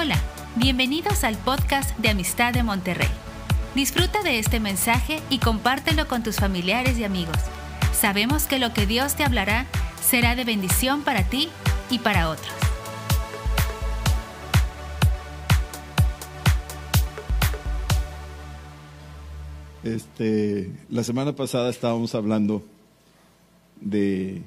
Hola, bienvenidos al podcast de Amistad de Monterrey. Disfruta de este mensaje y compártelo con tus familiares y amigos. Sabemos que lo que Dios te hablará será de bendición para ti y para otros. Este, la semana pasada estábamos hablando de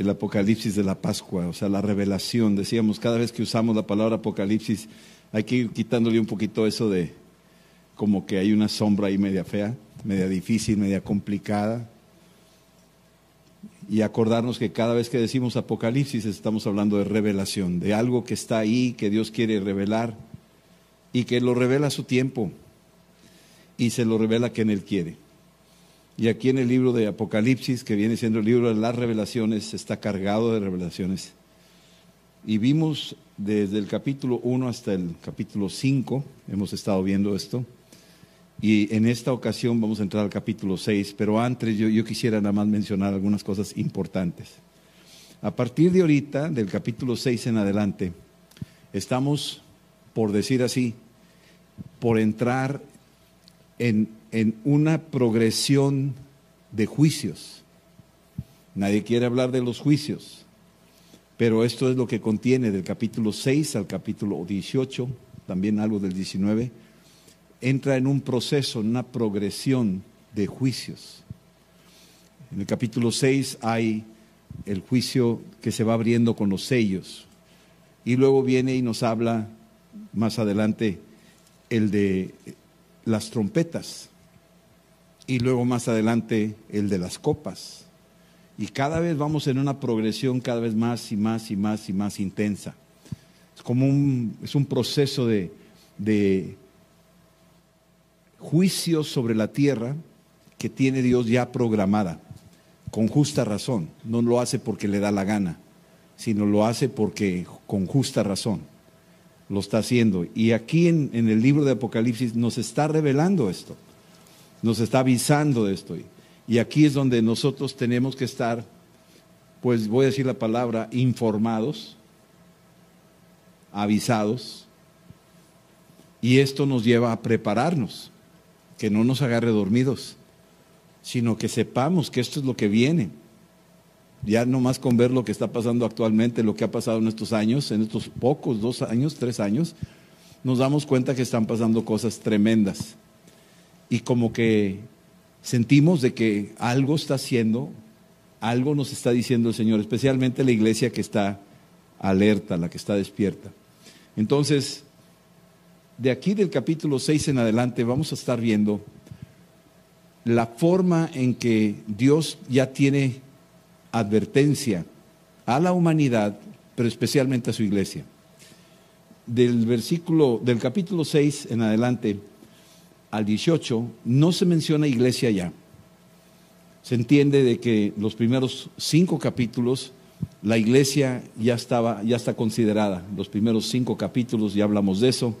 el apocalipsis de la Pascua, o sea, la revelación. Decíamos, cada vez que usamos la palabra apocalipsis, hay que ir quitándole un poquito eso de como que hay una sombra ahí media fea, media difícil, media complicada. Y acordarnos que cada vez que decimos apocalipsis estamos hablando de revelación, de algo que está ahí, que Dios quiere revelar y que lo revela a su tiempo y se lo revela quien Él quiere. Y aquí en el libro de Apocalipsis, que viene siendo el libro de las revelaciones, está cargado de revelaciones. Y vimos desde el capítulo 1 hasta el capítulo 5, hemos estado viendo esto. Y en esta ocasión vamos a entrar al capítulo 6, pero antes yo, quisiera nada más mencionar algunas cosas importantes. A partir de ahorita, del capítulo 6 en adelante, estamos, por decir así, por entrar en en una progresión de juicios. Nadie quiere hablar de los juicios, pero esto es lo que contiene del capítulo 6 al capítulo 18, también algo del 19, entra en un proceso, en una progresión de juicios. En el capítulo 6 hay el juicio que se va abriendo con los sellos y luego viene y nos habla más adelante el de las trompetas y luego más adelante el de las copas. Y cada vez vamos en una progresión cada vez más y más y más y más intensa. Es como un, es un proceso de, de juicio sobre la tierra que tiene Dios ya programada, con justa razón. No lo hace porque le da la gana, sino lo hace porque con justa razón lo está haciendo. Y aquí en, en el libro de Apocalipsis nos está revelando esto nos está avisando de esto. Y aquí es donde nosotros tenemos que estar, pues voy a decir la palabra, informados, avisados. Y esto nos lleva a prepararnos, que no nos agarre dormidos, sino que sepamos que esto es lo que viene. Ya no más con ver lo que está pasando actualmente, lo que ha pasado en estos años, en estos pocos, dos años, tres años, nos damos cuenta que están pasando cosas tremendas y como que sentimos de que algo está haciendo, algo nos está diciendo el Señor, especialmente la iglesia que está alerta, la que está despierta. Entonces, de aquí del capítulo 6 en adelante vamos a estar viendo la forma en que Dios ya tiene advertencia a la humanidad, pero especialmente a su iglesia. Del versículo del capítulo 6 en adelante al 18 no se menciona iglesia ya. Se entiende de que los primeros cinco capítulos la iglesia ya estaba, ya está considerada. Los primeros cinco capítulos ya hablamos de eso.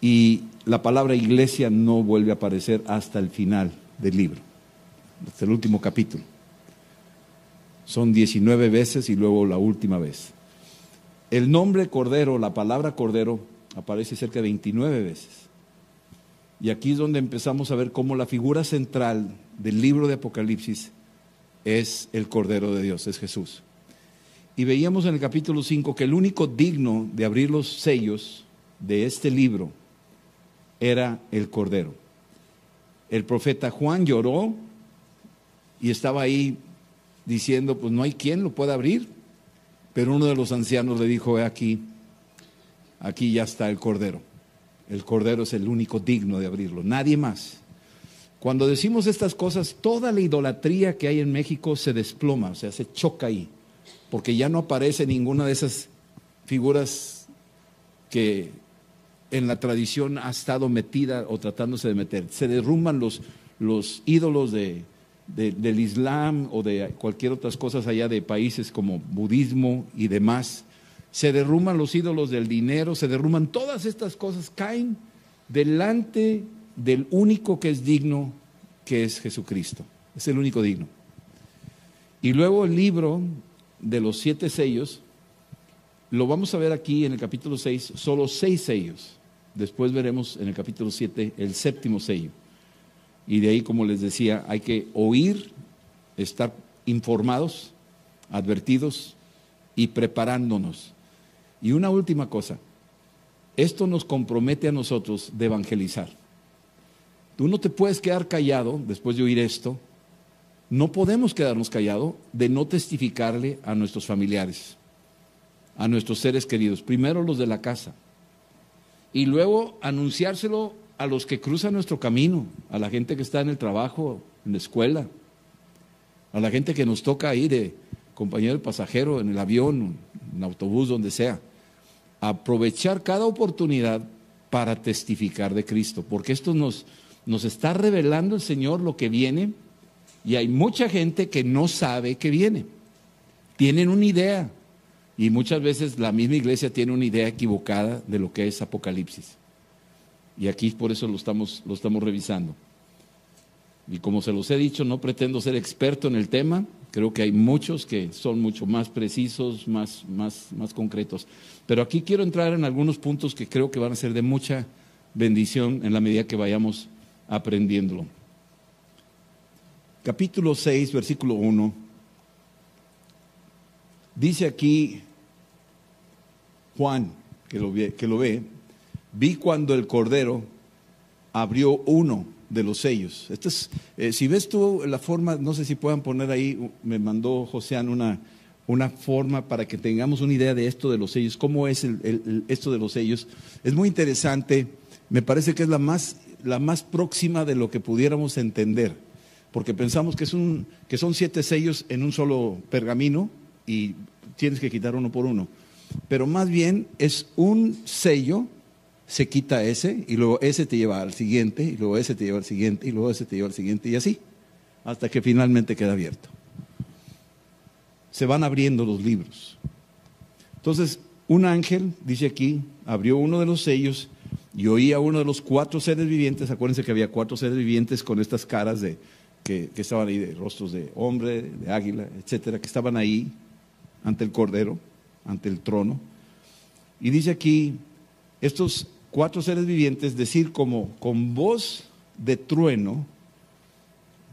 Y la palabra iglesia no vuelve a aparecer hasta el final del libro, hasta el último capítulo. Son 19 veces y luego la última vez. El nombre cordero, la palabra cordero, aparece cerca de 29 veces. Y aquí es donde empezamos a ver cómo la figura central del libro de Apocalipsis es el Cordero de Dios, es Jesús. Y veíamos en el capítulo 5 que el único digno de abrir los sellos de este libro era el Cordero. El profeta Juan lloró y estaba ahí diciendo, pues no hay quien lo pueda abrir. Pero uno de los ancianos le dijo, aquí, aquí ya está el Cordero. El Cordero es el único digno de abrirlo, nadie más. Cuando decimos estas cosas, toda la idolatría que hay en México se desploma, o sea, se choca ahí, porque ya no aparece ninguna de esas figuras que en la tradición ha estado metida o tratándose de meter. Se derrumban los, los ídolos de, del Islam o de cualquier otras cosas allá de países como budismo y demás se derrumban los ídolos del dinero, se derrumban todas estas cosas, caen delante del único que es digno, que es Jesucristo. Es el único digno. Y luego el libro de los siete sellos lo vamos a ver aquí en el capítulo 6, solo seis sellos. Después veremos en el capítulo 7 el séptimo sello. Y de ahí, como les decía, hay que oír, estar informados, advertidos y preparándonos. Y una última cosa, esto nos compromete a nosotros de evangelizar. Tú no te puedes quedar callado después de oír esto. No podemos quedarnos callados de no testificarle a nuestros familiares, a nuestros seres queridos, primero los de la casa, y luego anunciárselo a los que cruzan nuestro camino, a la gente que está en el trabajo, en la escuela, a la gente que nos toca ir de compañero del pasajero, en el avión, en autobús, donde sea. Aprovechar cada oportunidad para testificar de Cristo, porque esto nos, nos está revelando el Señor lo que viene y hay mucha gente que no sabe que viene. Tienen una idea y muchas veces la misma iglesia tiene una idea equivocada de lo que es Apocalipsis. Y aquí por eso lo estamos, lo estamos revisando. Y como se los he dicho, no pretendo ser experto en el tema, creo que hay muchos que son mucho más precisos, más, más, más concretos. Pero aquí quiero entrar en algunos puntos que creo que van a ser de mucha bendición en la medida que vayamos aprendiéndolo. Capítulo 6, versículo 1. Dice aquí Juan, que lo, ve, que lo ve, vi cuando el Cordero abrió uno de los sellos. Este es, eh, si ves tú la forma, no sé si puedan poner ahí, me mandó Joseán una, una forma para que tengamos una idea de esto de los sellos, cómo es esto de los sellos. Es muy interesante, me parece que es la más, la más próxima de lo que pudiéramos entender, porque pensamos que, es un, que son siete sellos en un solo pergamino y tienes que quitar uno por uno pero más bien es un sello, se quita ese y luego ese te lleva al siguiente y luego ese te lleva al siguiente y luego ese te lleva al siguiente y así, hasta que finalmente queda abierto. Se van abriendo los libros. Entonces, un ángel, dice aquí, abrió uno de los sellos y oía uno de los cuatro seres vivientes, acuérdense que había cuatro seres vivientes con estas caras de, que, que estaban ahí, de rostros de hombre, de águila, etcétera, que estaban ahí ante el Cordero ante el trono. Y dice aquí, estos cuatro seres vivientes decir como con voz de trueno,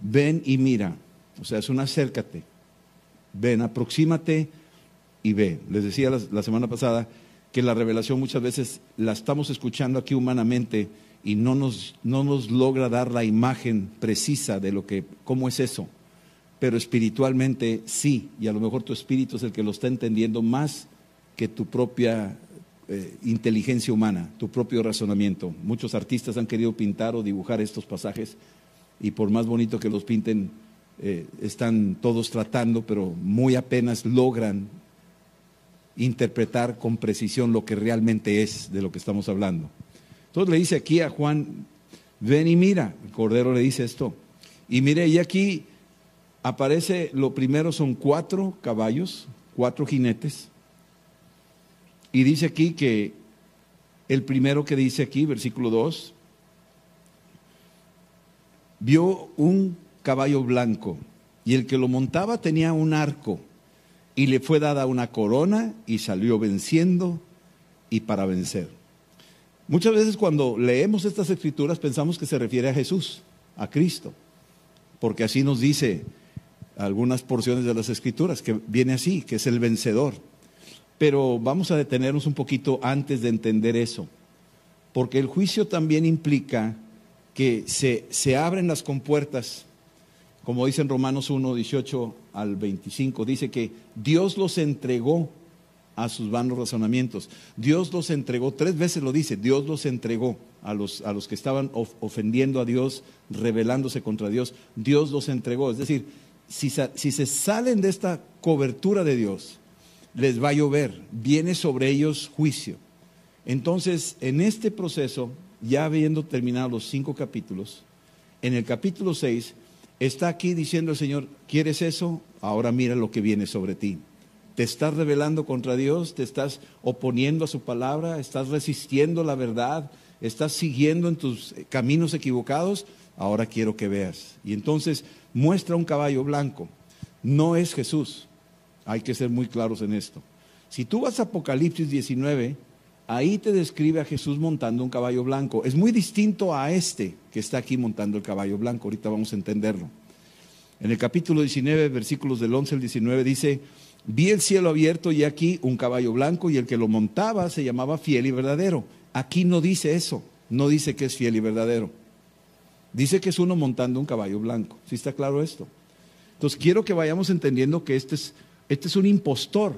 ven y mira. O sea, es un acércate, ven, aproxímate y ve. Les decía la, semana pasada que la revelación muchas veces la estamos escuchando aquí humanamente y no nos, no nos logra dar la imagen precisa de lo que, cómo es eso pero espiritualmente sí, y a lo mejor tu espíritu es el que lo está entendiendo más que tu propia eh, inteligencia humana, tu propio razonamiento. Muchos artistas han querido pintar o dibujar estos pasajes y por más bonito que los pinten, eh, están todos tratando, pero muy apenas logran interpretar con precisión lo que realmente es de lo que estamos hablando. Entonces le dice aquí a Juan, ven y mira, el Cordero le dice esto. Y mire, y aquí aparece, lo primero son cuatro caballos, cuatro jinetes. Y dice aquí que el primero que dice aquí, versículo 2, vio un caballo blanco y el que lo montaba tenía un arco y le fue dada una corona y salió venciendo y para vencer. Muchas veces cuando leemos estas escrituras pensamos que se refiere a Jesús, a Cristo, porque así nos dice algunas porciones de las escrituras, que viene así, que es el vencedor. Pero vamos a detenernos un poquito antes de entender eso, porque el juicio también implica que se, se abren las compuertas, como dice en Romanos 1, 18 al 25, dice que Dios los entregó a sus vanos razonamientos. Dios los entregó, tres veces lo dice, Dios los entregó a los, a los que estaban ofendiendo a Dios, rebelándose contra Dios, Dios los entregó. Es decir, si, se salen de esta cobertura de Dios, les va a llover, viene sobre ellos juicio. Entonces, en este proceso, ya habiendo terminado los cinco capítulos, en el capítulo 6 está aquí diciendo el Señor, ¿quieres eso? Ahora mira lo que viene sobre ti. Te estás rebelando contra Dios, te estás oponiendo a su palabra, estás resistiendo la verdad, estás siguiendo en tus caminos equivocados, ahora quiero que veas. Y entonces muestra un caballo blanco. No es Jesús. Hay que ser muy claros en esto. Si tú vas a Apocalipsis 19, ahí te describe a Jesús montando un caballo blanco. Es muy distinto a este que está aquí montando el caballo blanco. Ahorita vamos a entenderlo. En el capítulo 19, versículos del 11 al 19, dice, vi el cielo abierto y aquí un caballo blanco y el que lo montaba se llamaba fiel y verdadero. Aquí no dice eso, no dice que es fiel y verdadero. Dice que es uno montando un caballo blanco. ¿Sí está claro esto? Entonces quiero que vayamos entendiendo que este es, este es un impostor.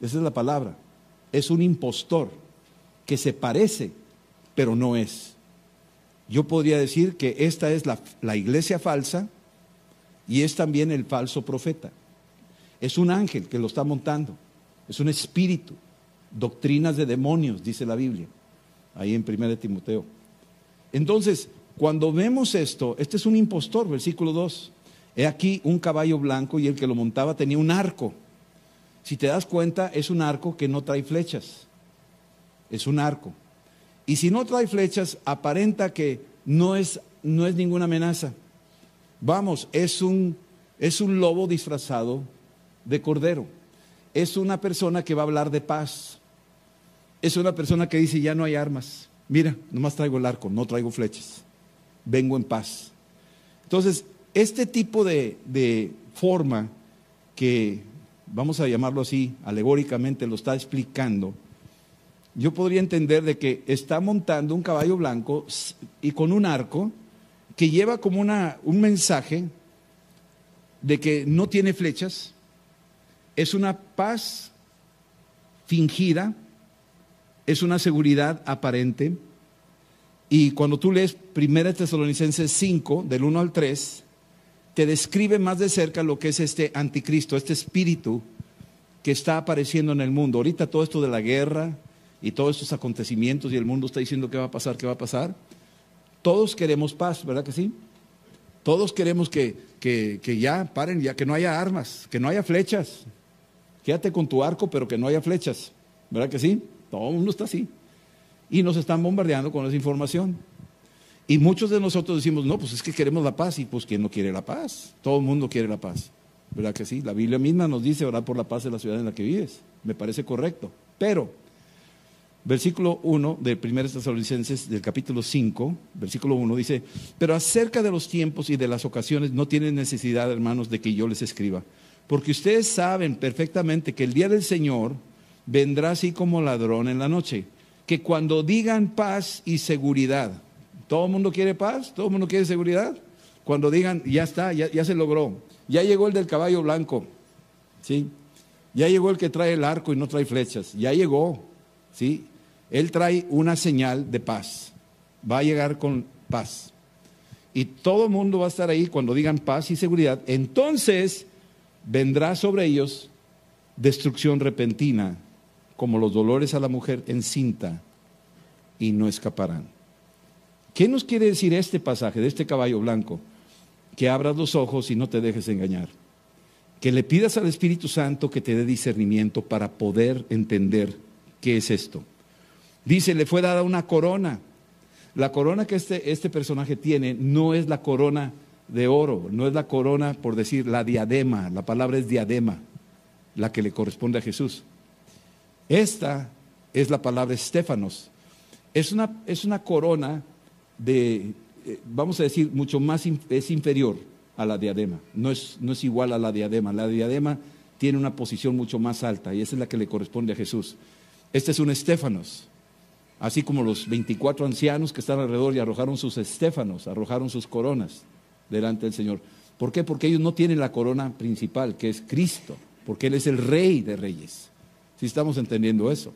Esa es la palabra. Es un impostor que se parece, pero no es. Yo podría decir que esta es la, la iglesia falsa y es también el falso profeta. Es un ángel que lo está montando. Es un espíritu. Doctrinas de demonios, dice la Biblia. Ahí en 1 Timoteo. Entonces, cuando vemos esto, este es un impostor, versículo 2. He aquí un caballo blanco y el que lo montaba tenía un arco. Si te das cuenta, es un arco que no trae flechas. Es un arco. Y si no trae flechas, aparenta que no es, no es ninguna amenaza. Vamos, es un, es un lobo disfrazado de cordero. Es una persona que va a hablar de paz. Es una persona que dice, ya no hay armas. Mira, nomás traigo el arco, no traigo flechas. Vengo en paz. Entonces, este tipo de, de forma que, vamos a llamarlo así, alegóricamente lo está explicando, yo podría entender de que está montando un caballo blanco y con un arco que lleva como una, un mensaje de que no tiene flechas, es una paz fingida, es una seguridad aparente. Y cuando tú lees 1 Tesalonicenses 5, del 1 al 3, te describe más de cerca lo que es este anticristo, este espíritu que está apareciendo en el mundo. Ahorita todo esto de la guerra y todos estos acontecimientos y el mundo está diciendo qué va a pasar, qué va a pasar. Todos queremos paz, ¿verdad que sí? Todos queremos que, que, que ya paren, ya que no haya armas, que no haya flechas. Quédate con tu arco, pero que no haya flechas. ¿Verdad que sí? Todo el mundo está así. Y nos están bombardeando con esa información. Y muchos de nosotros decimos, no, pues es que queremos la paz. Y pues, ¿quién no quiere la paz? Todo el mundo quiere la paz. ¿Verdad que sí? La Biblia misma nos dice orar por la paz de la ciudad en la que vives. Me parece correcto. Pero, versículo 1 del 1 Tesalonicenses, del capítulo 5, versículo 1, dice, pero acerca de los tiempos y de las ocasiones no tienen necesidad, hermanos, de que yo les escriba. Porque ustedes saben perfectamente que el día del Señor vendrá así como ladrón en la noche. Que cuando digan paz y seguridad, ¿todo el mundo quiere paz? ¿Todo el mundo quiere seguridad? Cuando digan, ya está, ya, se logró, ya llegó el del caballo blanco, ¿sí? Ya llegó el que trae el arco y no trae flechas, ya llegó, ¿sí? Él trae una señal de paz, va a llegar con paz. Y todo el mundo va a estar ahí cuando digan paz y seguridad. Entonces vendrá sobre ellos destrucción repentina como los dolores a la mujer encinta, y no escaparán. ¿Qué nos quiere decir este pasaje de este caballo blanco? Que abras los ojos y no te dejes engañar. Que le pidas al Espíritu Santo que te dé discernimiento para poder entender qué es esto. Dice, le fue dada una corona. La corona que este, este personaje tiene no es la corona de oro, no es la corona, por decir, la diadema, la palabra es diadema, la que le corresponde a Jesús. Esta es la palabra estéfanos. Es una, es una corona de, eh, vamos a decir, mucho más, es inferior a la diadema. No es, no es igual a la diadema. La diadema tiene una posición mucho más alta y esa es la que le corresponde a Jesús. Este es un estéfanos. Así como los 24 ancianos que están alrededor y arrojaron sus estéfanos, arrojaron sus coronas delante del Señor. ¿Por qué? Porque ellos no tienen la corona principal, que es Cristo, porque Él es el rey de reyes si estamos entendiendo eso.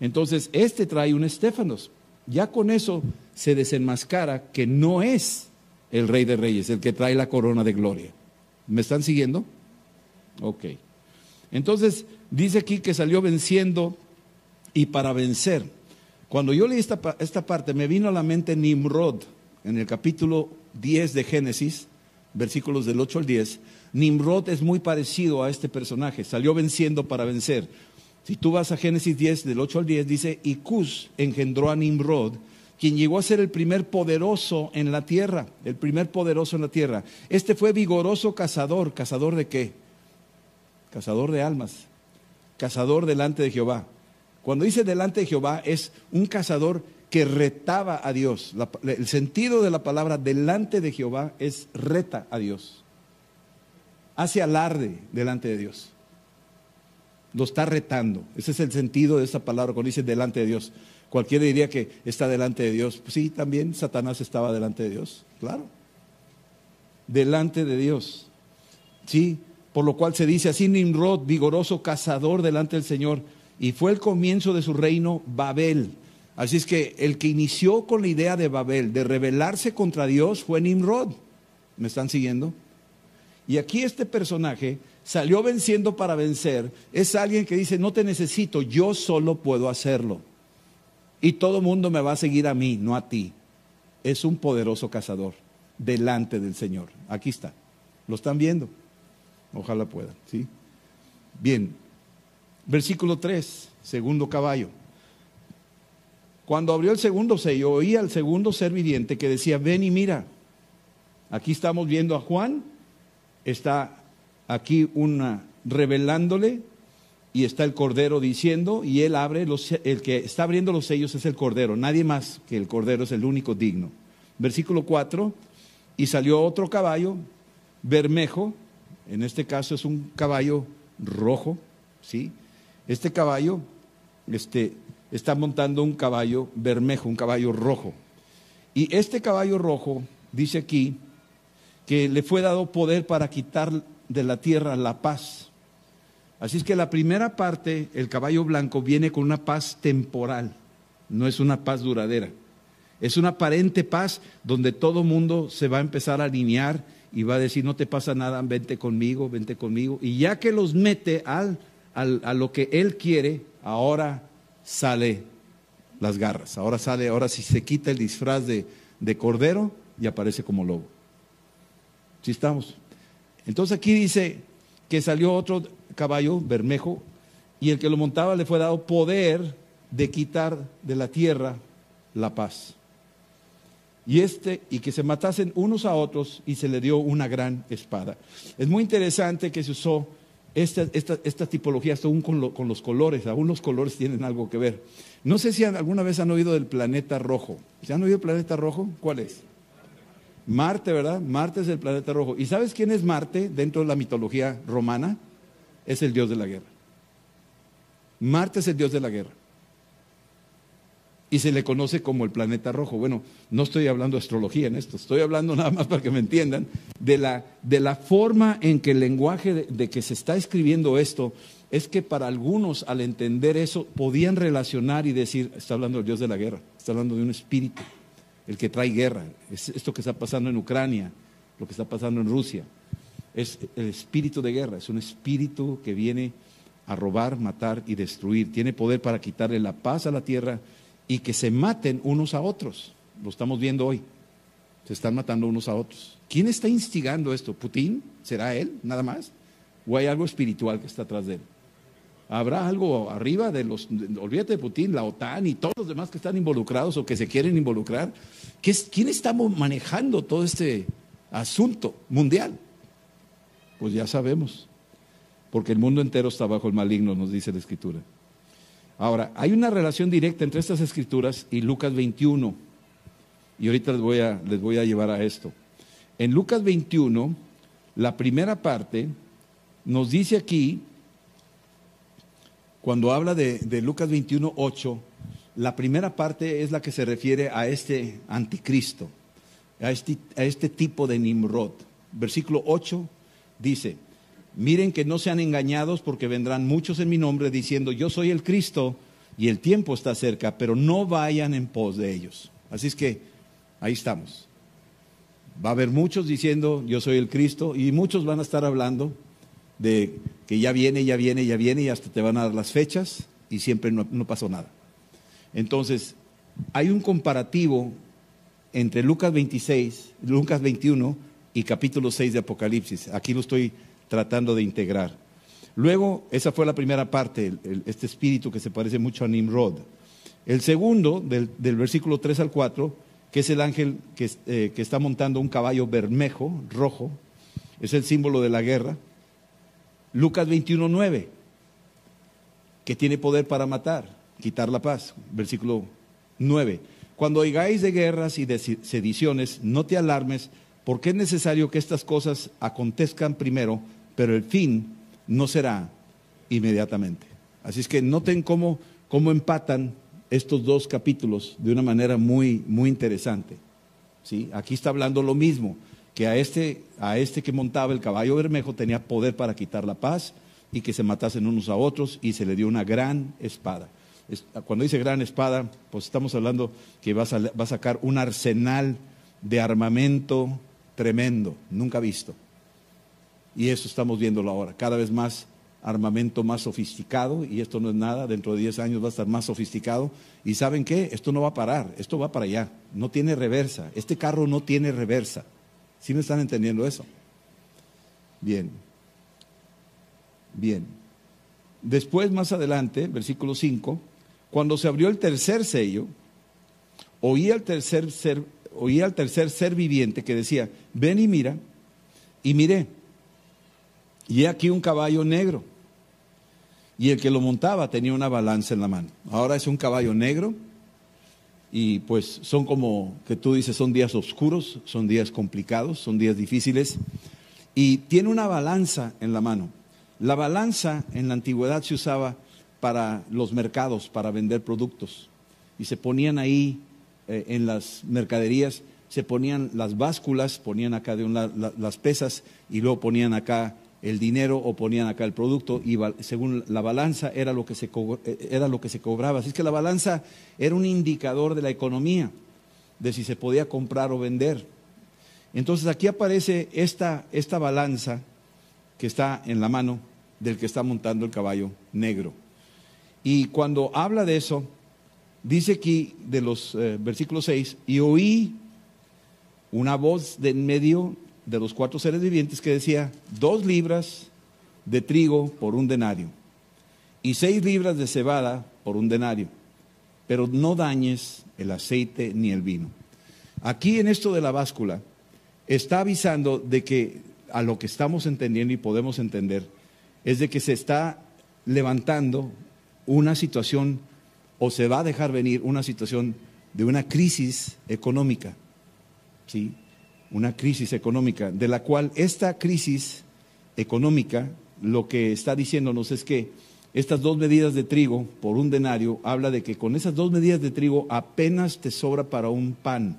Entonces, este trae un Estefanos. Ya con eso se desenmascara que no es el rey de reyes, el que trae la corona de gloria. ¿Me están siguiendo? Ok. Entonces, dice aquí que salió venciendo y para vencer. Cuando yo leí esta, esta parte, me vino a la mente Nimrod, en el capítulo 10 de Génesis, versículos del 8 al 10. Nimrod es muy parecido a este personaje, salió venciendo para vencer. Si tú vas a Génesis 10, del 8 al 10, dice, y Cus engendró a Nimrod, quien llegó a ser el primer poderoso en la tierra, el primer poderoso en la tierra. Este fue vigoroso cazador, cazador de qué? Cazador de almas. cazador delante de Jehová. Cuando dice delante de Jehová es un cazador que retaba a Dios. el sentido de la palabra delante de Jehová es reta a Dios. Hace alarde delante de Dios. Lo está retando. Ese es el sentido de esa palabra cuando dice delante de Dios. Cualquiera diría que está delante de Dios. Pues sí, también Satanás estaba delante de Dios, claro. Delante de Dios. Sí, por lo cual se dice así Nimrod, vigoroso cazador delante del Señor, y fue el comienzo de su reino Babel. Así es que el que inició con la idea de Babel, de rebelarse contra Dios, fue Nimrod. ¿Me están siguiendo? Y aquí este personaje salió venciendo para vencer. Es alguien que dice, no te necesito, yo solo puedo hacerlo. Y todo mundo me va a seguir a mí, no a ti. Es un poderoso cazador delante del Señor. Aquí está. ¿Lo están viendo? Ojalá puedan, ¿sí? Bien, versículo 3, segundo caballo. Cuando abrió el segundo sello, oía al segundo ser viviente que decía, ven y mira. Aquí estamos viendo a Juan, está aquí una revelándole y está el cordero diciendo y él abre los, el que está abriendo los sellos es el cordero, nadie más que el cordero es el único digno. Versículo 4, y salió otro caballo, bermejo, en este caso es un caballo rojo, ¿sí? Este caballo este, está montando un caballo bermejo, un caballo rojo. Y este caballo rojo, dice aquí, que le fue dado poder para quitar de la tierra la paz. Así es que la primera parte, el caballo blanco, viene con una paz temporal, no es una paz duradera. Es una aparente paz donde todo mundo se va a empezar a alinear y va a decir, no te pasa nada, vente conmigo, vente conmigo. Y ya que los mete al, a lo que él quiere, ahora sale las garras. Ahora sale, ahora si se quita el disfraz de, de cordero y aparece como lobo. ¿Sí estamos? Entonces aquí dice que salió otro caballo, bermejo, y el que lo montaba le fue dado poder de quitar de la tierra la paz y este y que se matasen unos a otros y se le dio una gran espada. Es muy interesante que se usó esta, esta, tipología aún con, con, los colores, aún los colores tienen algo que ver. No sé si alguna vez han oído del planeta rojo. ¿Se han oído del planeta rojo? ¿Cuál es? Marte, ¿verdad? Marte es el planeta rojo. ¿Y sabes quién es Marte dentro de la mitología romana? Es el dios de la guerra. Marte es el dios de la guerra y se le conoce como el planeta rojo. Bueno, no estoy hablando de astrología en esto, estoy hablando nada más para que me entiendan de la, de la forma en que el lenguaje de, que se está escribiendo esto es que para algunos al entender eso podían relacionar y decir, está hablando del Dios de la guerra, está hablando de un espíritu, el que trae guerra, es esto que está pasando en Ucrania, lo que está pasando en Rusia, es el espíritu de guerra, es un espíritu que viene a robar, matar y destruir, tiene poder para quitarle la paz a la tierra y que se maten unos a otros. Lo estamos viendo hoy. Se están matando unos a otros. ¿Quién está instigando esto? ¿Putin? ¿Será él nada más? ¿O hay algo espiritual que está atrás de él? ¿Habrá algo arriba de los, olvídate de Putin, la OTAN y todos los demás que están involucrados o que se quieren involucrar? ¿Quién está manejando todo este asunto mundial? Pues ya sabemos, porque el mundo entero está bajo el maligno, nos dice la Escritura. Ahora, hay una relación directa entre estas escrituras y Lucas 21. Y ahorita les voy a, les voy a llevar a esto. En Lucas 21, la primera parte nos dice aquí, cuando habla de, Lucas 21, 8, la primera parte es la que se refiere a este anticristo, a este, a este tipo de Nimrod. Versículo 8 dice, Miren que no sean engañados porque vendrán muchos en mi nombre diciendo, yo soy el Cristo y el tiempo está cerca, pero no vayan en pos de ellos. Así es que ahí estamos. Va a haber muchos diciendo, yo soy el Cristo, y muchos van a estar hablando de que ya viene, ya viene, ya viene, y hasta te van a dar las fechas, y siempre no, no pasó nada. Entonces, hay un comparativo entre Lucas 26, Lucas 21 y capítulo 6 de Apocalipsis. Aquí lo estoy tratando de integrar. Luego, esa fue la primera parte, este espíritu que se parece mucho a Nimrod. El segundo, del, versículo 3 al 4, que es el ángel que, eh, que, está montando un caballo bermejo, rojo, es el símbolo de la guerra. Lucas 21, 9. que tiene poder para matar, quitar la paz. Versículo 9. Cuando oigáis de guerras y de sediciones, no te alarmes, porque es necesario que estas cosas acontezcan primero, pero el fin no será inmediatamente. Así es que noten cómo, cómo empatan estos dos capítulos de una manera muy, muy interesante. ¿Sí? Aquí está hablando lo mismo, que a este, a este que montaba el caballo bermejo tenía poder para quitar la paz y que se matasen unos a otros y se le dio una gran espada. Cuando dice gran espada, pues estamos hablando que va a, va a sacar un arsenal de armamento tremendo, nunca visto. Y eso estamos viéndolo ahora, cada vez más armamento más sofisticado, y esto no es nada, dentro de 10 años va a estar más sofisticado, y ¿saben qué? Esto no va a parar, esto va para allá, no tiene reversa, este carro no tiene reversa. ¿Sí me están entendiendo eso? Bien, bien. Después, más adelante, versículo 5, cuando se abrió el tercer sello, oí al tercer ser, oí al tercer ser viviente que decía, ven y mira, y miré, y he aquí un caballo negro y el que lo montaba tenía una balanza en la mano. Ahora es un caballo negro y pues son como que tú dices, son días oscuros, son días complicados, son días difíciles y tiene una balanza en la mano. La balanza en la antigüedad se usaba para los mercados, para vender productos y se ponían ahí eh, en las mercaderías, se ponían las básculas, ponían acá de un lado las pesas y luego ponían acá el dinero o ponían acá el producto y según la balanza era lo que se, eh, era lo que se cobraba. Así es que la balanza era un indicador de la economía, de si se podía comprar o vender. Entonces aquí aparece esta, esta balanza que está en la mano del que está montando el caballo negro. Y cuando habla de eso, dice aquí de los eh, versículos 6, y oí una voz de en medio de los cuatro seres vivientes que decía dos libras de trigo por un denario y seis libras de cebada por un denario, pero no dañes el aceite ni el vino. Aquí en esto de la báscula está avisando de que a lo que estamos entendiendo y podemos entender es de que se está levantando una situación o se va a dejar venir una situación de una crisis económica. ¿sí? Una crisis económica, de la cual esta crisis económica lo que está diciéndonos es que estas dos medidas de trigo por un denario habla de que con esas dos medidas de trigo apenas te sobra para un pan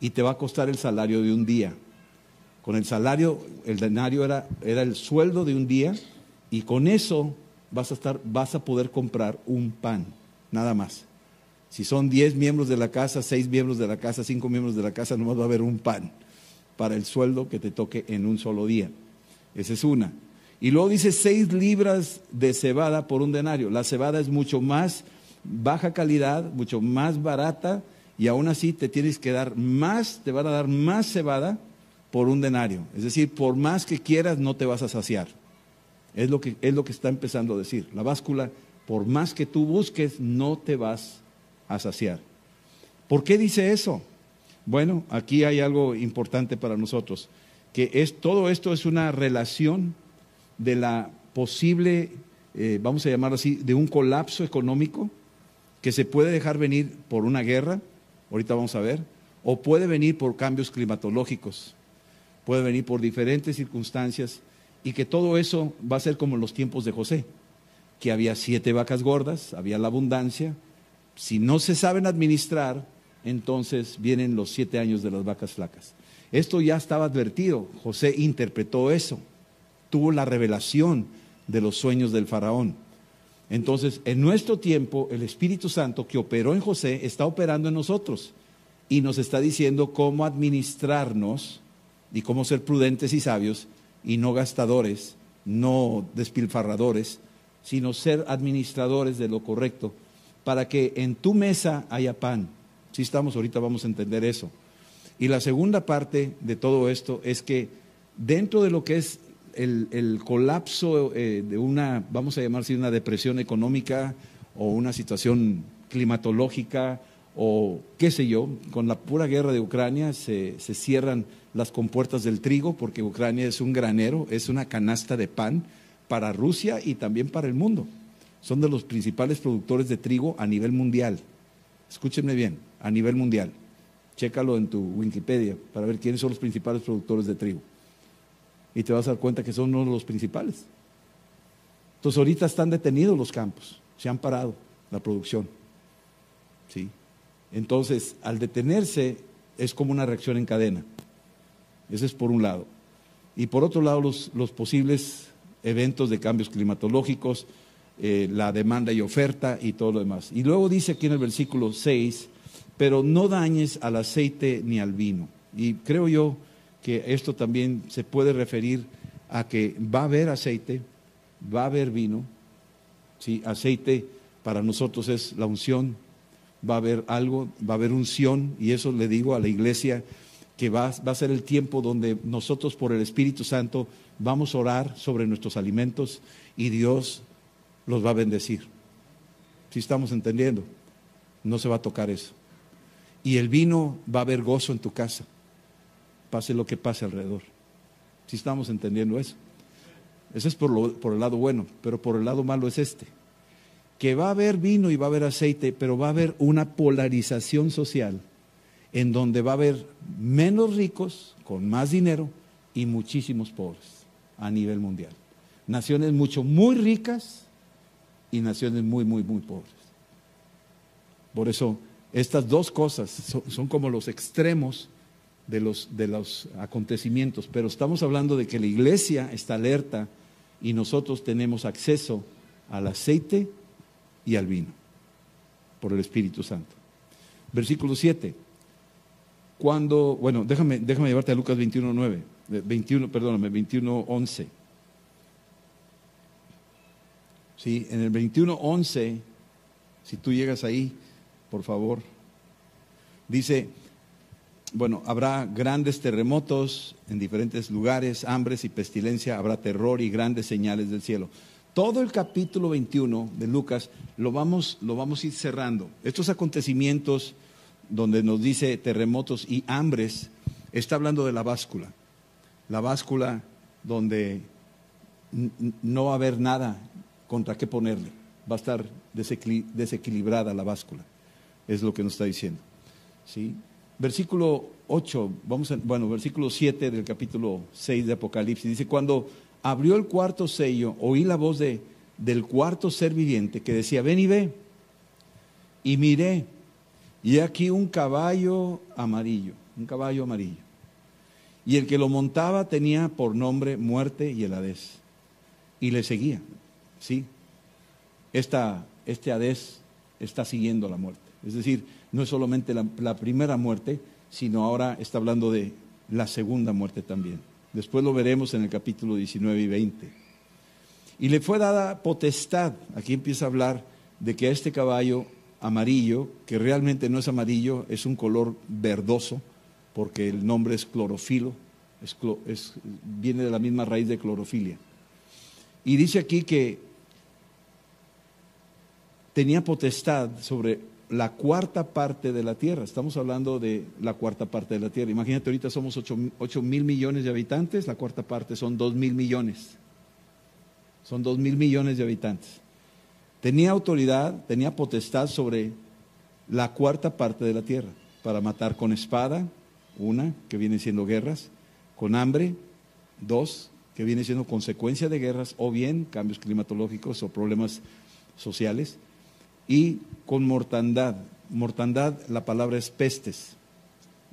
y te va a costar el salario de un día. Con el salario, el denario era, era el sueldo de un día y con eso vas a, estar, vas a poder comprar un pan, nada más. Si son 10 miembros de la casa, 6 miembros de la casa, 5 miembros de la casa, nomás va a haber un pan para el sueldo que te toque en un solo día. Esa es una. Y luego dice 6 libras de cebada por un denario. La cebada es mucho más baja calidad, mucho más barata y aún así te tienes que dar más, te van a dar más cebada por un denario. Es decir, por más que quieras no te vas a saciar. Es lo que, es lo que está empezando a decir. La báscula, por más que tú busques, no te vas a saciar. ¿Por qué dice eso? Bueno, aquí hay algo importante para nosotros, que es todo esto es una relación de la posible, eh, vamos a llamarlo así, de un colapso económico que se puede dejar venir por una guerra, ahorita vamos a ver, o puede venir por cambios climatológicos, puede venir por diferentes circunstancias y que todo eso va a ser como en los tiempos de José, que había siete vacas gordas, había la abundancia, si no se saben administrar, entonces vienen los siete años de las vacas flacas. Esto ya estaba advertido. José interpretó eso. Tuvo la revelación de los sueños del faraón. Entonces, en nuestro tiempo, el Espíritu Santo que operó en José está operando en nosotros y nos está diciendo cómo administrarnos y cómo ser prudentes y sabios y no gastadores, no despilfarradores, sino ser administradores de lo correcto para que en tu mesa haya pan. Si estamos, ahorita vamos a entender eso. Y la segunda parte de todo esto es que dentro de lo que es el, colapso eh, de una, vamos a llamar así, una depresión económica o una situación climatológica o qué sé yo, con la pura guerra de Ucrania se, se cierran las compuertas del trigo porque Ucrania es un granero, es una canasta de pan para Rusia y también para el mundo son de los principales productores de trigo a nivel mundial. Escúchenme bien, a nivel mundial. Chécalo en tu Wikipedia para ver quiénes son los principales productores de trigo. Y te vas a dar cuenta que son uno de los principales. Entonces ahorita están detenidos los campos, se han parado la producción. ¿Sí? Entonces, al detenerse es como una reacción en cadena. Ese es por un lado. Y por otro lado, los, los posibles eventos de cambios climatológicos, eh, la demanda y oferta y todo lo demás. Y luego dice aquí en el versículo 6, pero no dañes al aceite ni al vino. Y creo yo que esto también se puede referir a que va a haber aceite, va a haber vino. ¿sí? Aceite para nosotros es la unción, va a haber algo, va a haber unción, y eso le digo a la iglesia que va, va, a ser el tiempo donde nosotros por el Espíritu Santo vamos a orar sobre nuestros alimentos y Dios los va a bendecir. Si estamos entendiendo, no se va a tocar eso. Y el vino va a haber gozo en tu casa, pase lo que pase alrededor. Si estamos entendiendo eso. Ese es por, por el lado bueno, pero por el lado malo es este. Que va a haber vino y va a haber aceite, pero va a haber una polarización social en donde va a haber menos ricos con más dinero y muchísimos pobres a nivel mundial. Naciones mucho, muy ricas y naciones muy, muy, muy pobres. Por eso, estas dos cosas son, como los extremos de los, de los acontecimientos, pero estamos hablando de que la iglesia está alerta y nosotros tenemos acceso al aceite y al vino por el Espíritu Santo. Versículo 7. Cuando, bueno, déjame, déjame llevarte a Lucas 21, 9, 21, perdóname, 21, 11. Sí, en el 21.11, si tú llegas ahí, por favor, dice, bueno, habrá grandes terremotos en diferentes lugares, hambres y pestilencia, habrá terror y grandes señales del cielo. Todo el capítulo 21 de Lucas lo vamos, lo vamos a ir cerrando. Estos acontecimientos donde nos dice terremotos y hambres, está hablando de la báscula. La báscula donde no va a haber nada contra qué ponerle. Va a estar desequilibrada la báscula. Es lo que nos está diciendo. ¿Sí? Versículo 8, vamos a, bueno, versículo 7 del capítulo 6 de Apocalipsis. Dice, cuando abrió el cuarto sello, oí la voz de, del cuarto ser viviente que decía, ven y ve. Y miré, y aquí un caballo amarillo, un caballo amarillo. Y el que lo montaba tenía por nombre muerte y el. Y le seguía. ¿Sí? Esta, este Hades está siguiendo la muerte. Es decir, no es solamente la, primera muerte, sino ahora está hablando de la segunda muerte también. Después lo veremos en el capítulo 19 y 20. Y le fue dada potestad, aquí empieza a hablar de que a este caballo amarillo, que realmente no es amarillo, es un color verdoso, porque el nombre es clorofilo, viene de la misma raíz de clorofilia. Y dice aquí que tenía potestad sobre la cuarta parte de la tierra. Estamos hablando de la cuarta parte de la tierra. Imagínate, ahorita somos 8, mil millones de habitantes, la cuarta parte son 2 mil millones. Son 2 mil millones de habitantes. Tenía autoridad, tenía potestad sobre la cuarta parte de la tierra para matar con espada, una, que viene siendo guerras, con hambre, dos, que viene siendo consecuencia de guerras, o bien cambios climatológicos o problemas sociales y con mortandad. Mortandad, la palabra es pestes,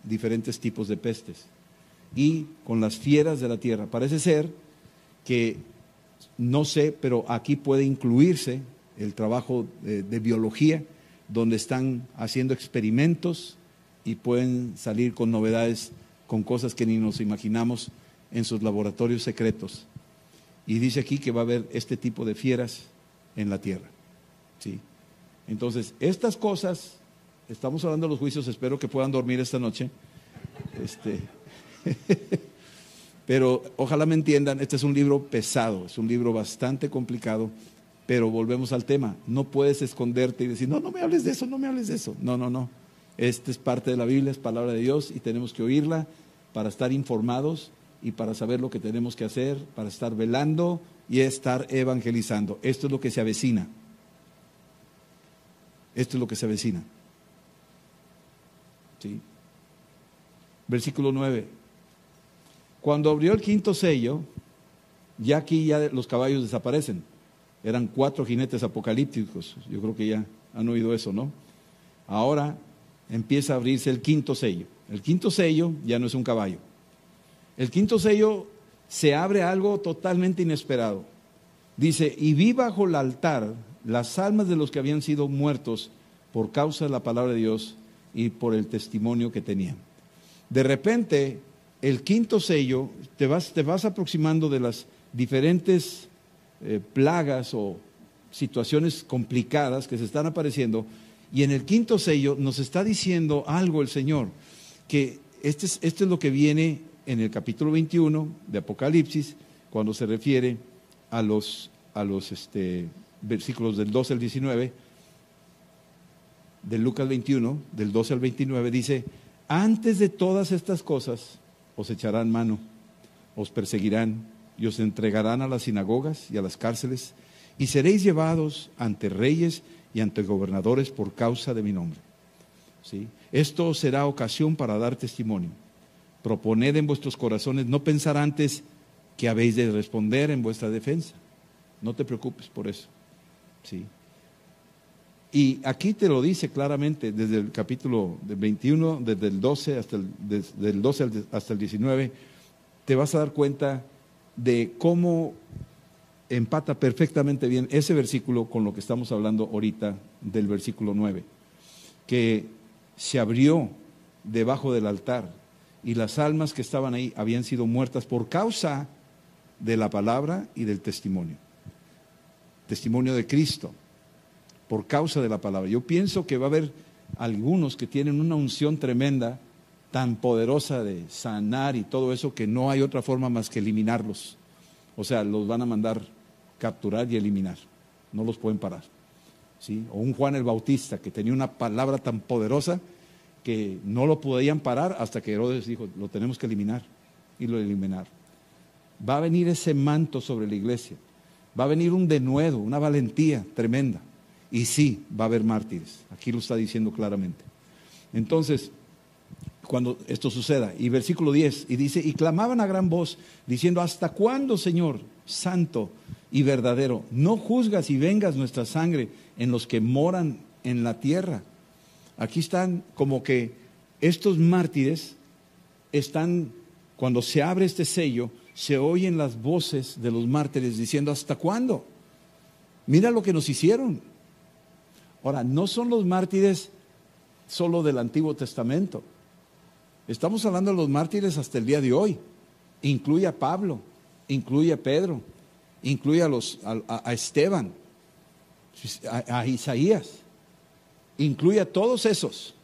diferentes tipos de pestes. Y con las fieras de la tierra. Parece ser que, no sé, pero aquí puede incluirse el trabajo de, de biología, donde están haciendo experimentos y pueden salir con novedades, con cosas que ni nos imaginamos en sus laboratorios secretos. Y dice aquí que va a haber este tipo de fieras en la tierra. ¿sí? Entonces, estas cosas, estamos hablando de los juicios, espero que puedan dormir esta noche. Este, pero ojalá me entiendan, este es un libro pesado, es un libro bastante complicado, pero volvemos al tema. No puedes esconderte y decir, no, no me hables de eso, no me hables de eso. No, no, no. Esta es parte de la Biblia, es palabra de Dios y tenemos que oírla para estar informados y para saber lo que tenemos que hacer, para estar velando y estar evangelizando. Esto es lo que se avecina. Esto es lo que se avecina. ¿Sí? Versículo 9. Cuando abrió el quinto sello, ya aquí ya los caballos desaparecen. Eran cuatro jinetes apocalípticos. Yo creo que ya han oído eso, ¿no? Ahora empieza a abrirse el quinto sello. El quinto sello ya no es un caballo. El quinto sello se abre algo totalmente inesperado. Dice, y vi bajo el altar las almas de los que habían sido muertos por causa de la palabra de Dios y por el testimonio que tenían. De repente, el quinto sello, te vas, te vas aproximando de las diferentes eh, plagas o situaciones complicadas que se están apareciendo, y en el quinto sello nos está diciendo algo el Señor, que este es, esto es lo que viene en el capítulo 21 de Apocalipsis, cuando se refiere a los, a los este, versículos del 12 al 19, de Lucas 21, del 12 al 29, dice, antes de todas estas cosas os echarán mano, os perseguirán y os entregarán a las sinagogas y a las cárceles, y seréis llevados ante reyes y ante gobernadores por causa de mi nombre. ¿Sí? Esto será ocasión para dar testimonio. Proponed en vuestros corazones no pensar antes que habéis de responder en vuestra defensa. No te preocupes por eso. ¿Sí? Y aquí te lo dice claramente desde el capítulo 21, desde el 12 hasta el, desde el 12 hasta el 19, te vas a dar cuenta de cómo empata perfectamente bien ese versículo con lo que estamos hablando ahorita del versículo 9, que se abrió debajo del altar y las almas que estaban ahí habían sido muertas por causa de la palabra y del testimonio. Testimonio de Cristo por causa de la palabra. Yo pienso que va a haber algunos que tienen una unción tremenda, tan poderosa de sanar y todo eso, que no hay otra forma más que eliminarlos. O sea, los van a mandar capturar y eliminar. No los pueden parar. ¿Sí? O un Juan el Bautista que tenía una palabra tan poderosa que no lo podían parar hasta que Herodes dijo, lo tenemos que eliminar. Y lo eliminaron. Va a venir ese manto sobre la iglesia. Va a venir un denuedo, una valentía tremenda. Y sí, va a haber mártires. Aquí lo está diciendo claramente. Entonces, cuando esto suceda, y versículo 10, y dice, y clamaban a gran voz, diciendo, ¿hasta cuándo, Señor, santo y verdadero, no juzgas y vengas nuestra sangre en los que moran en la tierra? Aquí están como que estos mártires están, cuando se abre este sello, se oyen las voces de los mártires diciendo, ¿hasta cuándo? Mira lo que nos hicieron. Ahora, no son los mártires solo del Antiguo Testamento. Estamos hablando de los mártires hasta el día de hoy. Incluye a Pablo, incluye a Pedro, incluye a, los, a, Esteban, a, Isaías, incluye a todos esos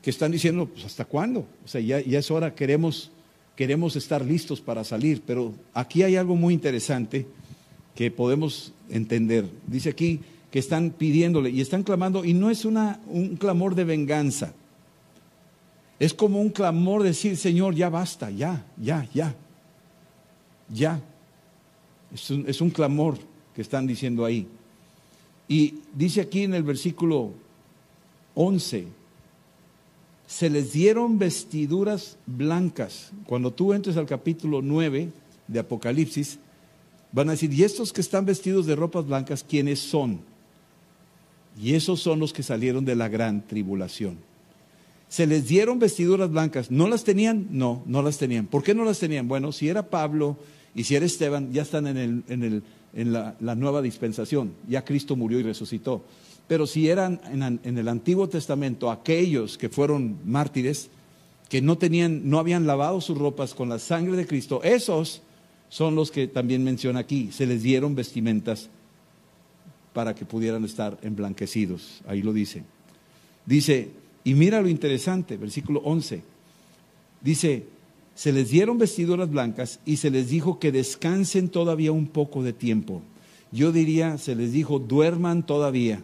que están diciendo, pues hasta cuándo? O sea, ya, ya es hora, queremos, queremos estar listos para salir. Pero aquí hay algo muy interesante que podemos entender. Dice aquí, que están pidiéndole y están clamando, y no es una, un clamor de venganza, es como un clamor de decir, Señor, ya basta, ya, ya, ya, ya. Es un, es un clamor que están diciendo ahí. Y dice aquí en el versículo 11, se les dieron vestiduras blancas. Cuando tú entres al capítulo 9 de Apocalipsis, van a decir, ¿y estos que están vestidos de ropas blancas, quiénes son? Y esos son los que salieron de la gran tribulación. Se les dieron vestiduras blancas. ¿No las tenían? No, no las tenían. ¿Por qué no las tenían? Bueno, si era Pablo y si era Esteban, ya están en, en, la, nueva dispensación. Ya Cristo murió y resucitó. Pero si eran en, el Antiguo Testamento aquellos que fueron mártires, que no tenían, no habían lavado sus ropas con la sangre de Cristo, esos son los que también menciona aquí. Se les dieron vestimentas para que pudieran estar emblanquecidos. Ahí lo dice. Dice, y mira lo interesante, versículo 11. Dice, se les dieron vestiduras blancas y se les dijo que descansen todavía un poco de tiempo. Yo diría, se les dijo, duerman todavía.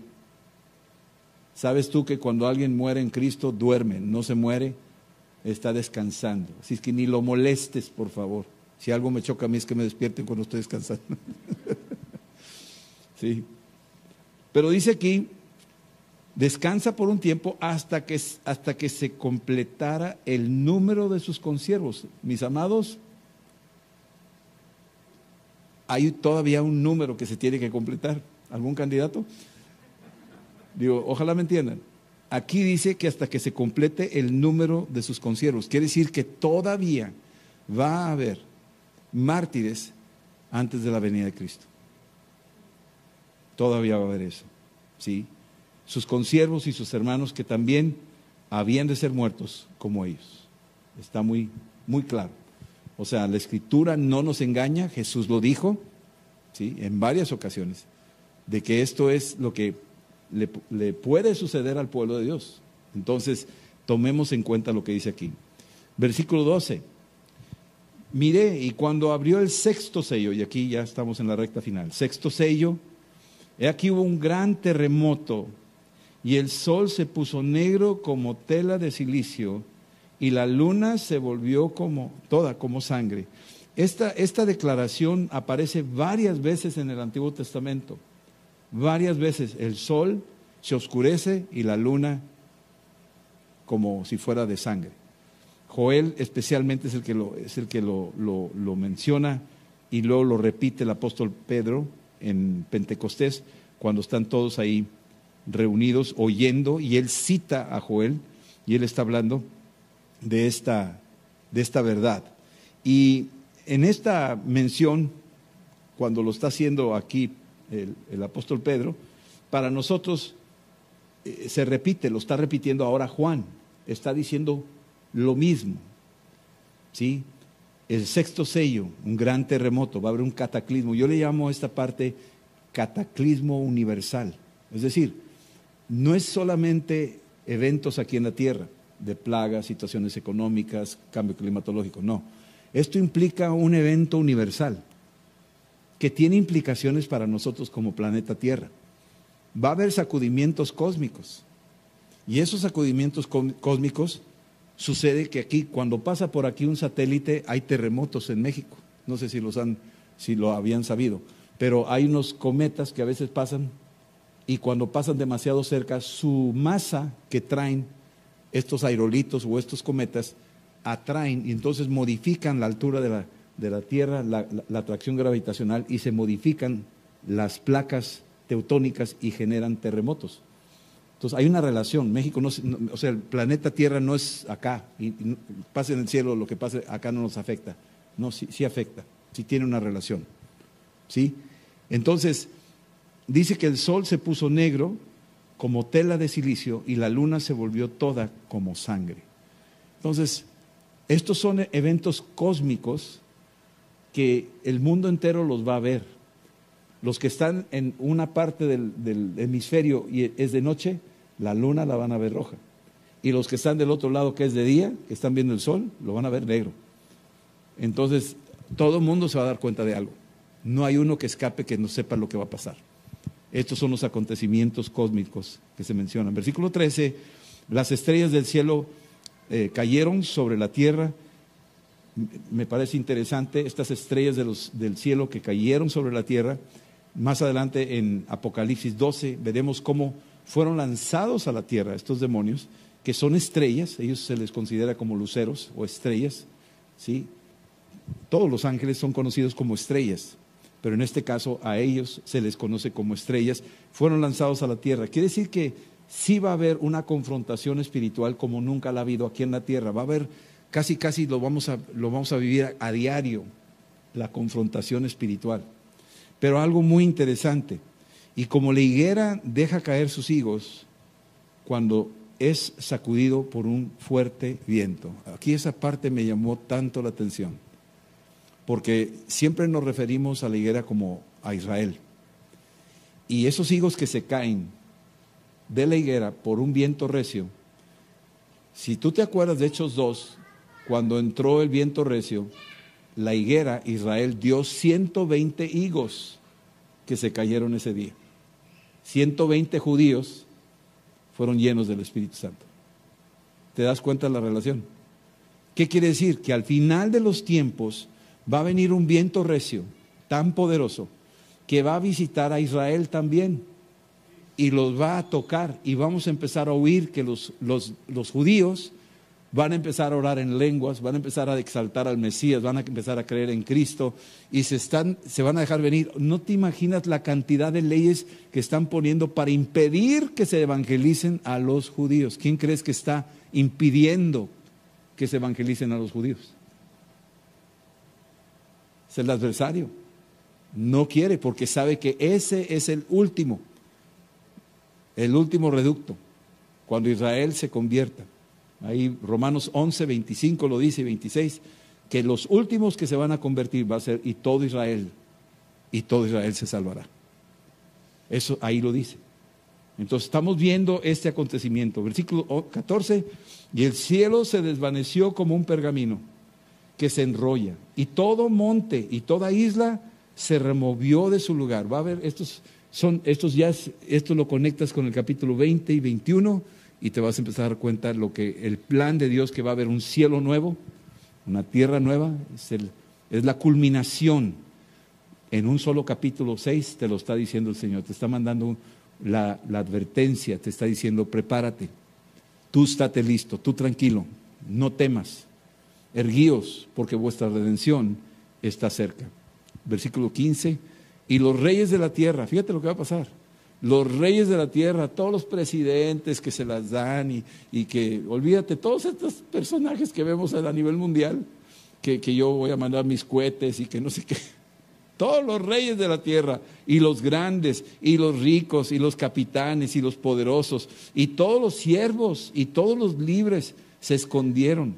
¿Sabes tú que cuando alguien muere en Cristo, duerme, no se muere, está descansando? Así es que ni lo molestes, por favor. Si algo me choca a mí es que me despierten cuando estoy descansando. sí. Pero dice aquí, Descansa por un tiempo hasta que, hasta que se completara el número de sus consiervos. Mis amados, hay todavía un número que se tiene que completar. ¿Algún candidato? Digo, ojalá me entiendan. Aquí dice que hasta que se complete el número de sus consiervos. Quiere decir que todavía va a haber mártires antes de la venida de Cristo. Todavía va a haber eso. ¿Sí? Sus consiervos y sus hermanos que también habían de ser muertos como ellos. Está muy, muy claro. O sea, la escritura no nos engaña, Jesús lo dijo, ¿sí? En varias ocasiones, de que esto es lo que le, puede suceder al pueblo de Dios. Entonces, tomemos en cuenta lo que dice aquí. Versículo 12. Miré y cuando abrió el sexto sello, y aquí ya estamos en la recta final, sexto sello, he aquí hubo un gran terremoto y el sol se puso negro como tela de silicio y la luna se volvió como toda como sangre. Esta, esta declaración aparece varias veces en el Antiguo Testamento varias veces el sol se oscurece y la luna como si fuera de sangre. Joel especialmente es el que lo, es el que lo, lo, menciona y luego lo repite el apóstol Pedro en Pentecostés cuando están todos ahí reunidos oyendo y él cita a Joel y él está hablando de esta, de esta verdad. Y en esta mención, cuando lo está haciendo aquí el, apóstol Pedro, para nosotros eh, se repite, lo está repitiendo ahora Juan, está diciendo lo mismo. ¿Sí? El sexto sello, un gran terremoto, va a haber un cataclismo. Yo le llamo a esta parte cataclismo universal. Es decir, no es solamente eventos aquí en la Tierra, de plagas, situaciones económicas, cambio climatológico, no. Esto implica un evento universal que tiene implicaciones para nosotros como planeta Tierra. Va a haber sacudimientos cósmicos. Y esos sacudimientos cósmicos sucede que aquí, cuando pasa por aquí un satélite, hay terremotos en México. No sé si, los han, si lo habían sabido, pero hay unos cometas que a veces pasan y cuando pasan demasiado cerca, su masa que traen estos aerolitos o estos cometas atraen y entonces modifican la altura de la, de la Tierra la, atracción gravitacional y se modifican las placas teutónicas y generan terremotos. Entonces hay una relación. México no, o sea, el planeta Tierra no es acá. Y, pase en el cielo lo que pase acá no nos afecta. No, sí, afecta. Sí tiene una relación. ¿Sí? Entonces, dice que el sol se puso negro como tela de silicio y la luna se volvió toda como sangre. Entonces, estos son eventos cósmicos que el mundo entero los va a ver. Los que están en una parte del, hemisferio y es de noche, la luna la van a ver roja. Y los que están del otro lado, que es de día, que están viendo el sol, lo van a ver negro. Entonces, todo el mundo se va a dar cuenta de algo. No hay uno que escape que no sepa lo que va a pasar. Estos son los acontecimientos cósmicos que se mencionan. Versículo 13, las estrellas del cielo eh, cayeron sobre la tierra me parece interesante estas estrellas del cielo que cayeron sobre la tierra. Más adelante en Apocalipsis 12 veremos cómo fueron lanzados a la tierra estos demonios, que son estrellas, ellos se les considera como luceros o estrellas, ¿sí? Todos los ángeles son conocidos como estrellas, pero en este caso a ellos se les conoce como estrellas, fueron lanzados a la tierra. Quiere decir que sí va a haber una confrontación espiritual como nunca la ha habido aquí en la tierra, va a haber casi casi lo vamos a, lo vamos a vivir a, diario, la confrontación espiritual. Pero algo muy interesante, y como la higuera deja caer sus higos cuando es sacudido por un fuerte viento. Aquí esa parte me llamó tanto la atención, porque siempre nos referimos a la higuera como a Israel. Y esos higos que se caen de la higuera por un viento recio, si tú te acuerdas de Hechos 2, cuando entró el viento recio, la higuera, Israel dio 120 higos que se cayeron ese día. 120 judíos fueron llenos del Espíritu Santo. ¿Te das cuenta de la relación? ¿Qué quiere decir? Que al final de los tiempos va a venir un viento recio tan poderoso que va a visitar a Israel también. y los va a tocar y vamos a empezar a oír que los, los, los judíos van a empezar a orar en lenguas, van a empezar a exaltar al Mesías, van a empezar a creer en Cristo y se, están, se van a dejar venir. No te imaginas la cantidad de leyes que están poniendo para impedir que se evangelicen a los judíos. ¿Quién crees que está impidiendo que se evangelicen a los judíos? Es el adversario. No quiere porque sabe que ese es el último, el último reducto, cuando Israel se convierta. Ahí Romanos 11, 25 lo dice y 26, que los últimos que se van a convertir va a ser y todo Israel, y todo Israel se salvará. Eso ahí lo dice. Entonces estamos viendo este acontecimiento. Versículo 14, y el cielo se desvaneció como un pergamino que se enrolla, y todo monte y toda isla se removió de su lugar. Va a ver, estos son, estos ya, esto lo conectas con el capítulo 20 y 21 y te vas a empezar a dar cuenta lo que el plan de Dios que va a haber un cielo nuevo, una tierra nueva, es, el, es la culminación. En un solo capítulo 6 te lo está diciendo el Señor, te está mandando la, la advertencia, te está diciendo prepárate, tú estate listo, tú tranquilo, no temas, erguíos porque vuestra redención está cerca. Versículo 15, y los reyes de la tierra, fíjate lo que va a pasar, los reyes de la tierra, todos los presidentes que se las dan y, que, olvídate, todos estos personajes que vemos a nivel mundial, que, que yo voy a mandar mis cohetes y que no sé qué. Todos los reyes de la tierra, y los grandes, y los ricos, y los capitanes, y los poderosos, y todos los siervos, y todos los libres se escondieron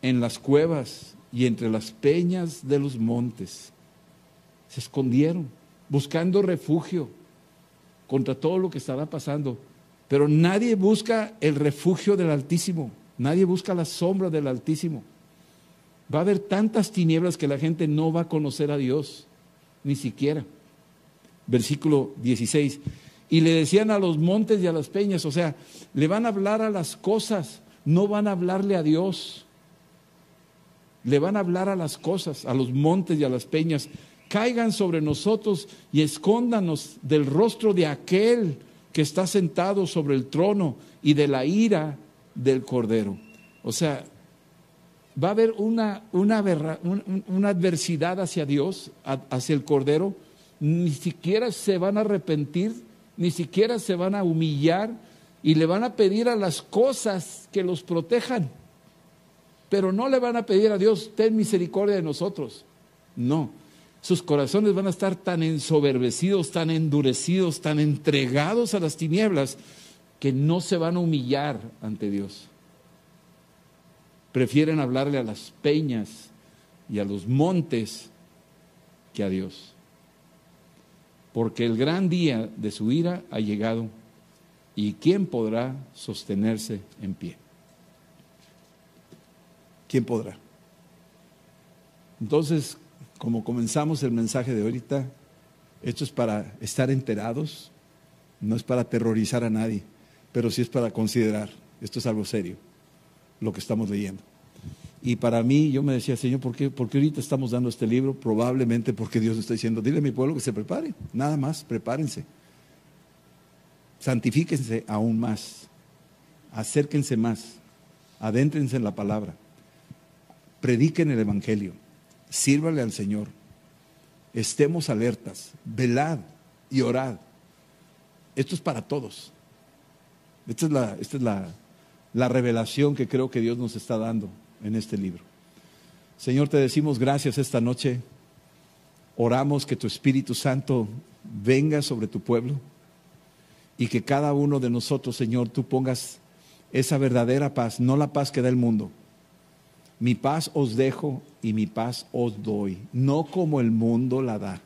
en las cuevas y entre las peñas de los montes. Se escondieron, buscando refugio contra todo lo que estará pasando. Pero nadie busca el refugio del Altísimo, nadie busca la sombra del Altísimo. Va a haber tantas tinieblas que la gente no va a conocer a Dios, ni siquiera. Versículo 16. Y le decían a los montes y a las peñas, o sea, le van a hablar a las cosas, no van a hablarle a Dios. Le van a hablar a las cosas, a los montes y a las peñas caigan sobre nosotros y escóndanos del rostro de aquel que está sentado sobre el trono y de la ira del Cordero. O sea, va a haber una, una, una adversidad hacia Dios, hacia el Cordero, ni siquiera se van a arrepentir, ni siquiera se van a humillar y le van a pedir a las cosas que los protejan. Pero no le van a pedir a Dios, ten misericordia de nosotros. No, sus corazones van a estar tan ensoberbecidos, tan endurecidos, tan entregados a las tinieblas, que no se van a humillar ante Dios. Prefieren hablarle a las peñas y a los montes que a Dios. Porque el gran día de su ira ha llegado y ¿quién podrá sostenerse en pie? ¿Quién podrá? Entonces, como comenzamos el mensaje de ahorita, esto es para estar enterados, no es para aterrorizar a nadie, pero sí es para considerar, esto es algo serio, lo que estamos leyendo. Y para mí, yo me decía, Señor, ¿por qué, ¿por qué ahorita estamos dando este libro? Probablemente porque Dios está diciendo, dile a mi pueblo que se prepare, nada más, prepárense. Santifíquense aún más, acérquense más, adéntrense en la palabra, prediquen el Evangelio sírvale al Señor. Estemos alertas, velad y orad. Esto es para todos. Esta es, la, esta es la, la revelación que creo que Dios nos está dando en este libro. Señor, te decimos gracias esta noche. Oramos que tu Espíritu Santo venga sobre tu pueblo y que cada uno de nosotros, Señor, tú pongas esa verdadera paz, no la paz que da el mundo, mi paz os dejo y mi paz os doy, no como el mundo la da.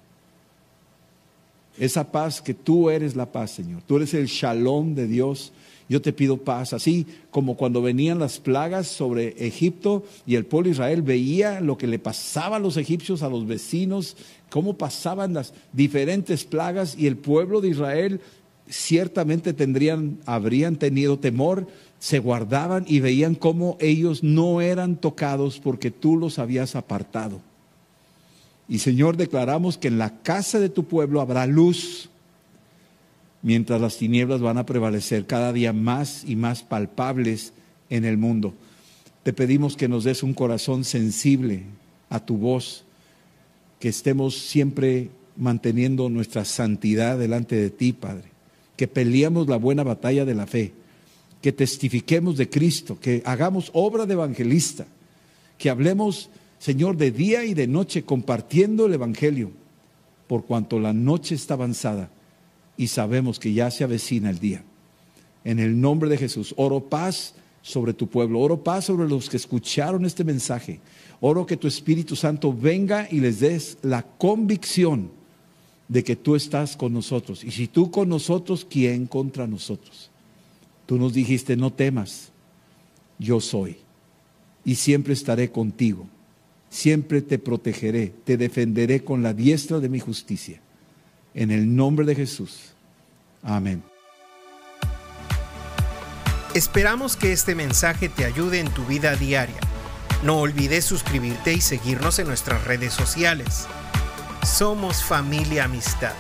Esa paz que tú eres la paz, Señor. Tú eres el shalom de Dios. Yo te pido paz, así como cuando venían las plagas sobre Egipto y el pueblo de Israel veía lo que le pasaba a los egipcios, a los vecinos, cómo pasaban las diferentes plagas y el pueblo de Israel ciertamente tendrían, habrían tenido temor, se guardaban y veían cómo ellos no eran tocados porque tú los habías apartado. Y Señor, declaramos que en la casa de tu pueblo habrá luz, mientras las tinieblas van a prevalecer cada día más y más palpables en el mundo. Te pedimos que nos des un corazón sensible a tu voz, que estemos siempre manteniendo nuestra santidad delante de ti, Padre, que peleemos la buena batalla de la fe, que testifiquemos de Cristo, que hagamos obra de evangelista, que hablemos, Señor, de día y de noche compartiendo el Evangelio, por cuanto la noche está avanzada y sabemos que ya se avecina el día. En el nombre de Jesús, oro paz sobre tu pueblo, oro paz sobre los que escucharon este mensaje, oro que tu Espíritu Santo venga y les des la convicción de que tú estás con nosotros. Y si tú con nosotros, ¿quién contra nosotros? Tú nos dijiste, no temas, yo soy y siempre estaré contigo. Siempre te protegeré, te defenderé con la diestra de mi justicia. En el nombre de Jesús. Amén. Esperamos que este mensaje te ayude en tu vida diaria. No olvides suscribirte y seguirnos en nuestras redes sociales. Somos familia amistad.